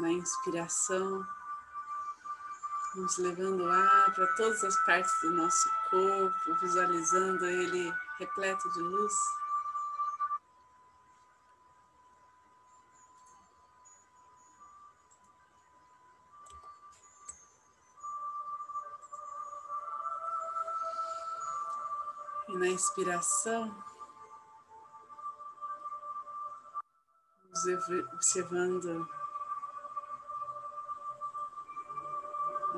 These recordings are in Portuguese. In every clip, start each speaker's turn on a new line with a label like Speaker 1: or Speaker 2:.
Speaker 1: Na inspiração, vamos levando ar para todas as partes do nosso corpo, visualizando ele repleto de luz. E na inspiração, observando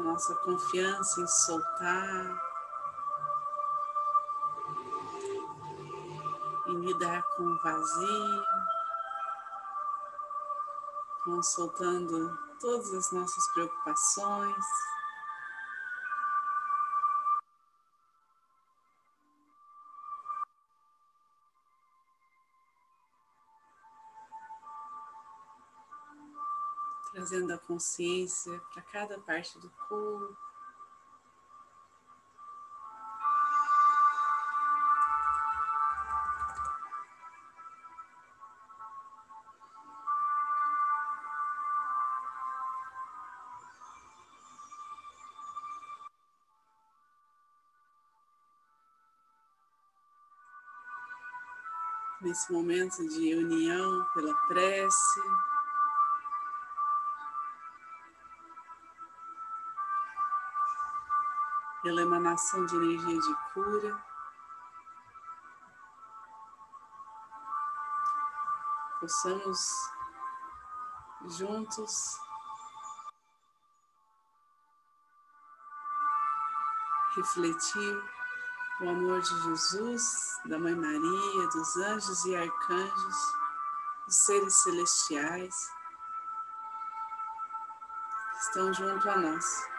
Speaker 1: nossa confiança em soltar, em lidar com o vazio, vamos soltando todas as nossas preocupações. Trazendo a consciência para cada parte do corpo. Nesse momento de união pela prece, pela emanação de energia de cura. Possamos juntos refletir o amor de Jesus, da Mãe Maria, dos anjos e arcanjos, dos seres celestiais que estão junto a nós.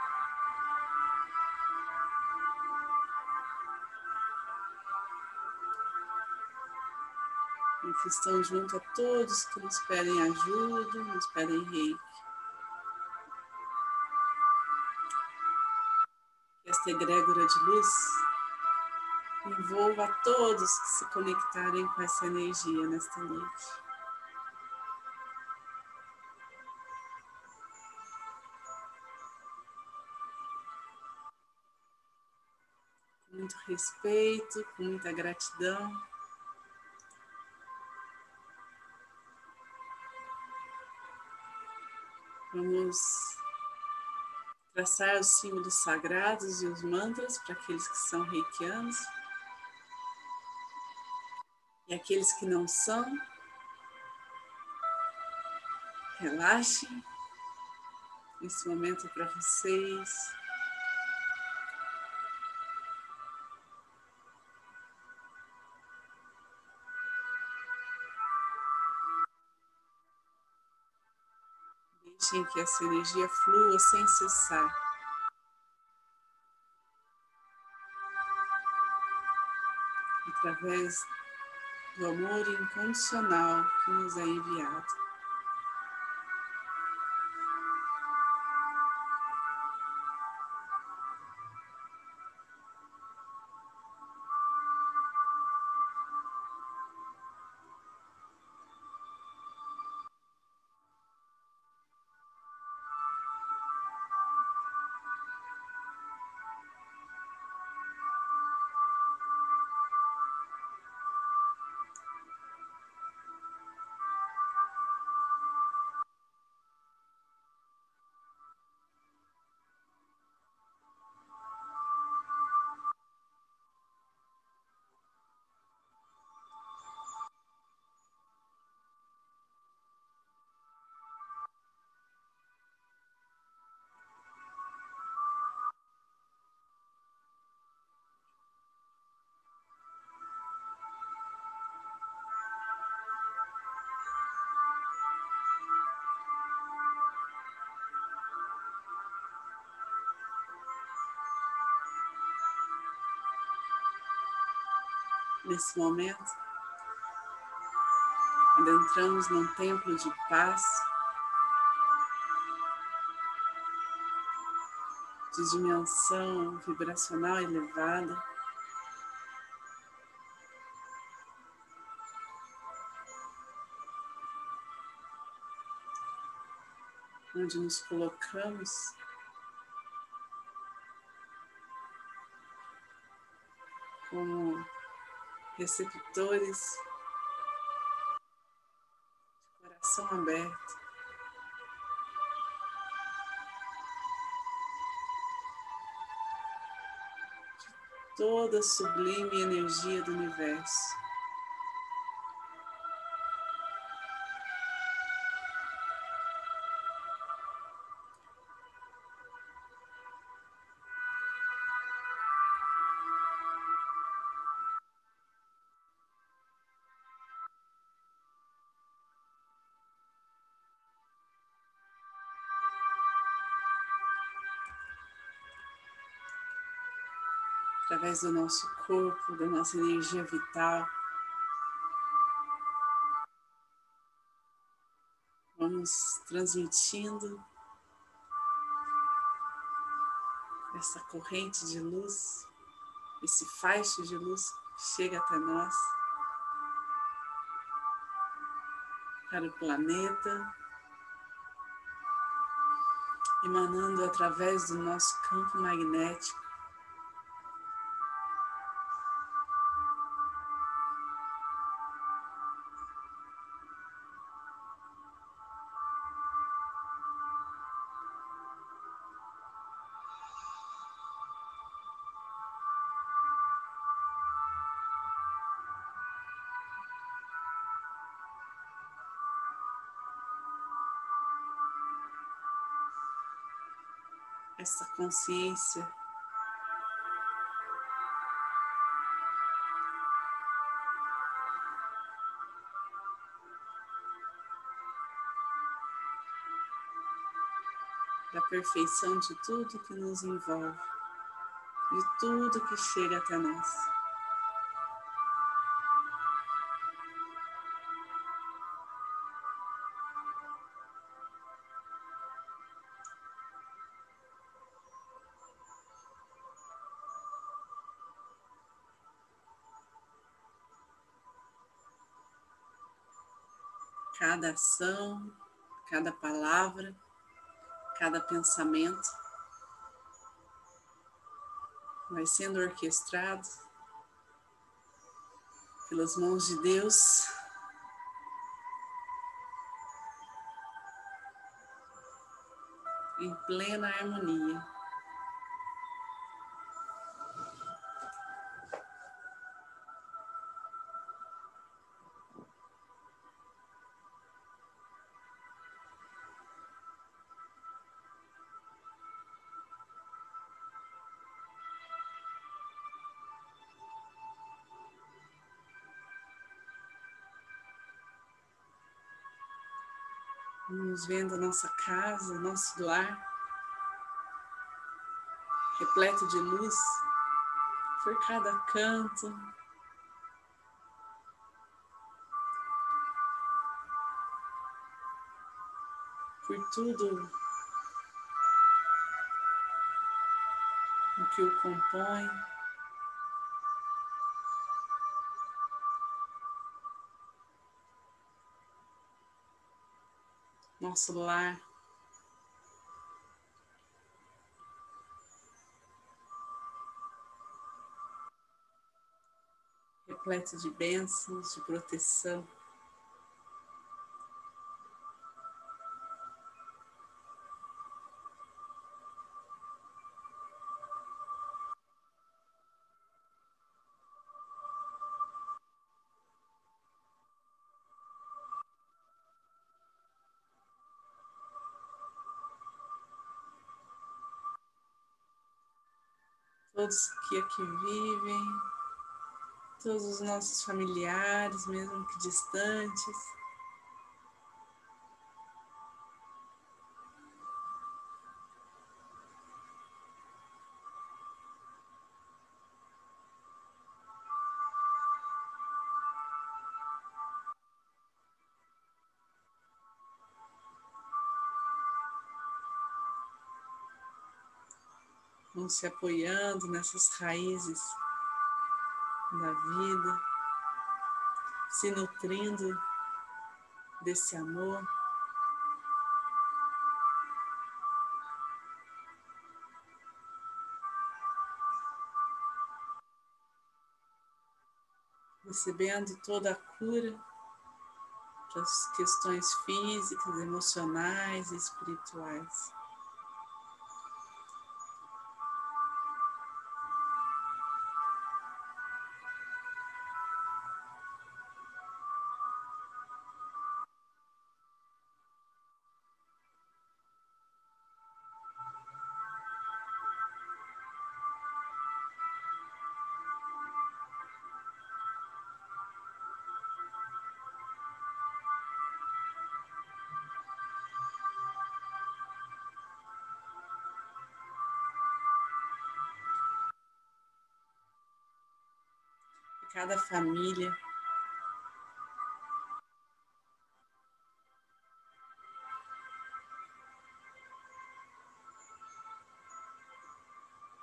Speaker 1: Que estão junto a todos que nos pedem ajuda, nos pedem reiki. Que esta egrégora de luz envolva a todos que se conectarem com essa energia nesta noite. Muito respeito, com muita gratidão. Vamos traçar os símbolos sagrados e os mantras para aqueles que são reikianos. E aqueles que não são, relaxem. Esse momento é para vocês. Deixem que essa energia flua sem cessar. Através do amor incondicional que nos é enviado. Nesse momento, adentramos num templo de paz, de dimensão vibracional elevada. onde nos colocamos. Receptores coração aberto. de Toda a sublime energia do universo. Através do nosso corpo, da nossa energia vital. Vamos transmitindo essa corrente de luz, esse faixa de luz chega até nós, para o planeta, emanando através do nosso campo magnético essa consciência da perfeição de tudo que nos envolve, de tudo que chega até nós. Cada ação, cada palavra, cada pensamento vai sendo orquestrado pelas mãos de Deus. Em plena harmonia. Vamos vendo a nossa casa, nosso lar, repleto de luz por cada canto. Por tudo o que o compõe. Nosso lar. Repleto de bênçãos, de proteção. Todos que aqui vivem, todos os nossos familiares, mesmo que distantes. vão se apoiando nessas raízes da vida, se nutrindo desse amor. Recebendo toda a cura para as questões físicas, emocionais e espirituais. Cada família.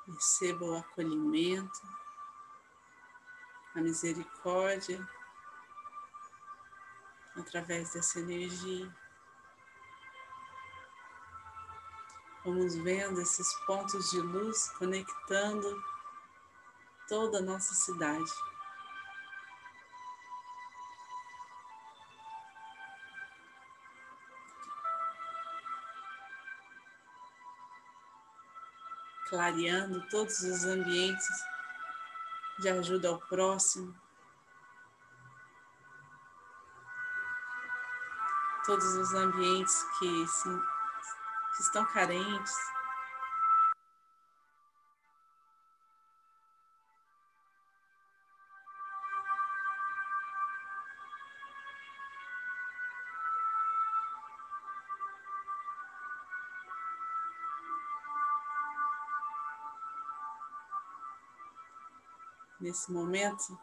Speaker 1: Receba o acolhimento, a misericórdia através dessa energia. Vamos vendo esses pontos de luz conectando toda a nossa cidade. Clareando todos os ambientes de ajuda ao próximo, todos os ambientes que, se, que estão carentes. Nesse momento,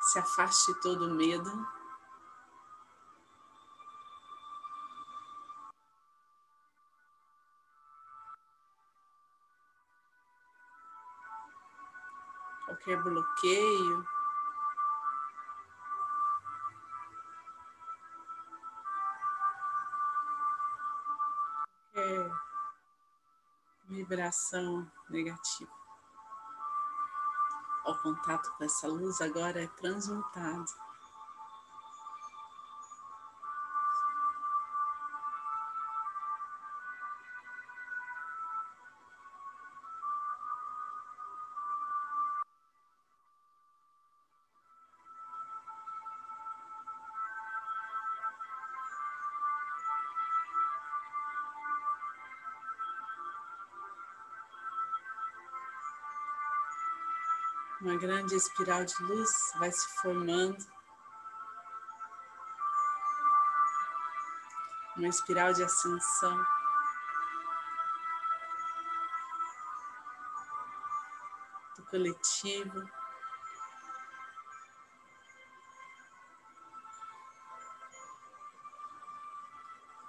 Speaker 1: se afaste todo medo. Qualquer bloqueio. Qualquer vibração negativa ao contato com essa luz agora é transmutado. Uma grande espiral de luz vai se formando. Uma espiral de ascensão. Do coletivo.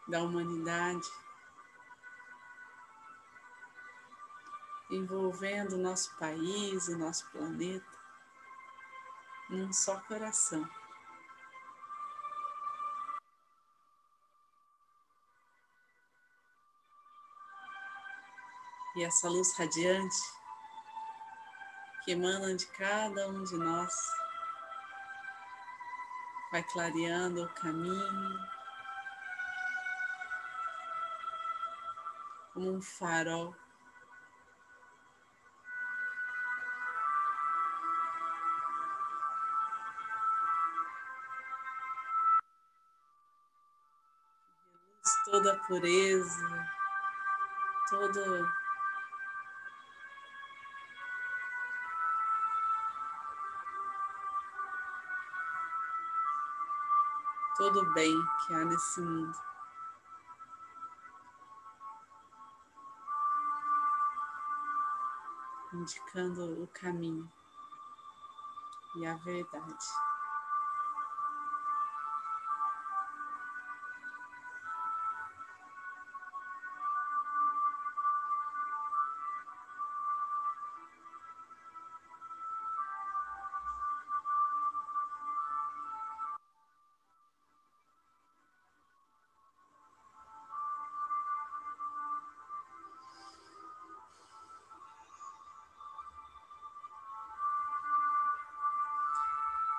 Speaker 1: Da humanidade. Envolvendo nosso país, o nosso planeta, num só coração. E essa luz radiante que emana de cada um de nós vai clareando o caminho como um farol toda a pureza, todo todo o bem que há nesse mundo. Indicando o caminho e a verdade.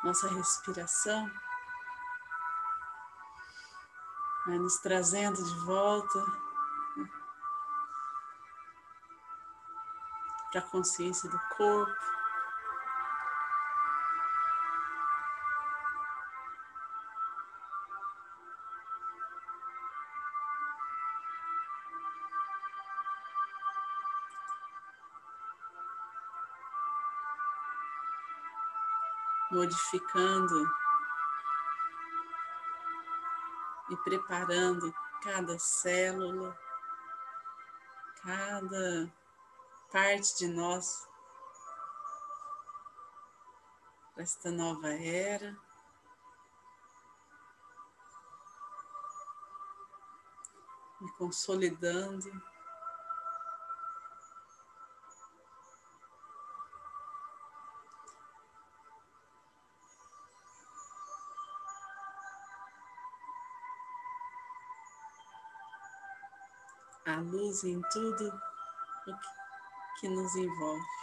Speaker 1: Nossa respiração vai nos trazendo de volta para a consciência do corpo. Modificando e preparando cada célula, cada parte de nós para esta nova era. Me consolidando. A luz em tudo o que nos envolve.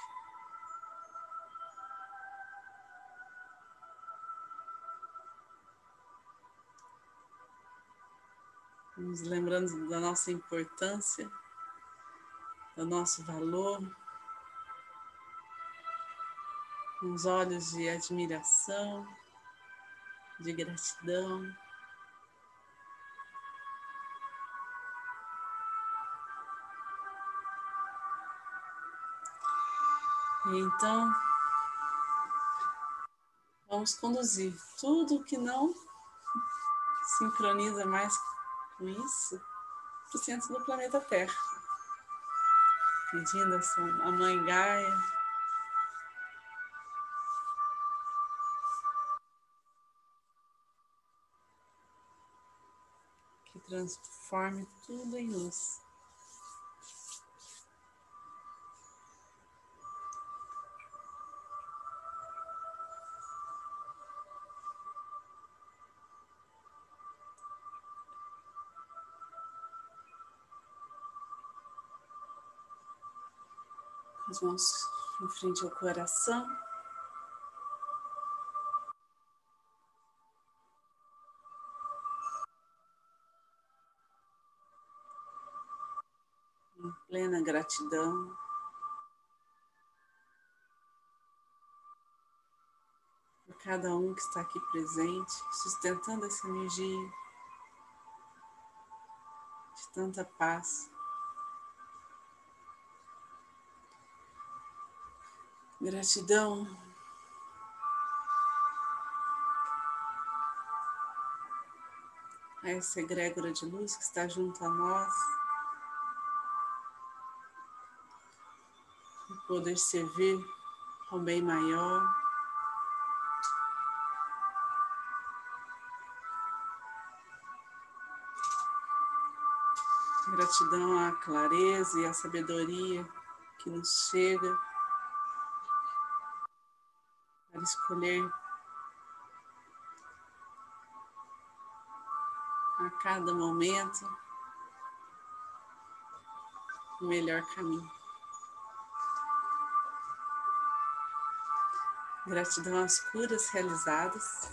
Speaker 1: Nos lembrando da nossa importância, do nosso valor, os olhos de admiração, de gratidão. Então, vamos conduzir tudo que não sincroniza mais com isso para o centro do planeta Terra. Pedindo a Mãe Gaia que transforme tudo em luz. As mãos em frente ao coração. Em plena gratidão. Por cada um que está aqui presente, sustentando essa energia de tanta paz. Gratidão. A essa egrégora de luz que está junto a nós. E poder servir ao bem maior. Gratidão à clareza e à sabedoria que nos chega escolher a cada momento o melhor caminho. Gratidão às curas realizadas.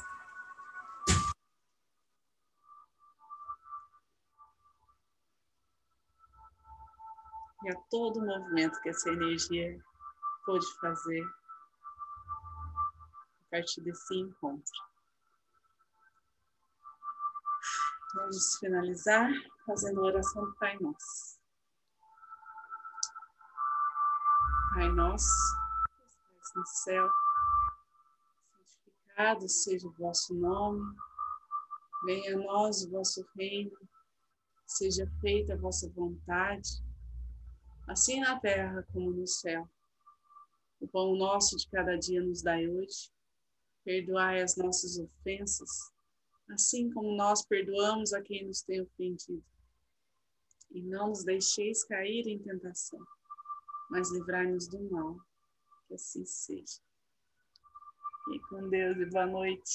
Speaker 1: E a todo o movimento que essa energia pôde fazer partir desse encontro. Vamos finalizar fazendo a oração do Pai Nosso. Pai Nosso, que estás no céu, santificado seja o vosso nome, venha a nós o vosso reino, seja feita a vossa vontade, assim na terra como no céu. O pão nosso de cada dia nos dai hoje Perdoai as nossas ofensas, assim como nós perdoamos a quem nos tem ofendido. E não nos deixeis cair em tentação, mas livrai-nos do mal. Que assim seja. E com Deus e boa noite.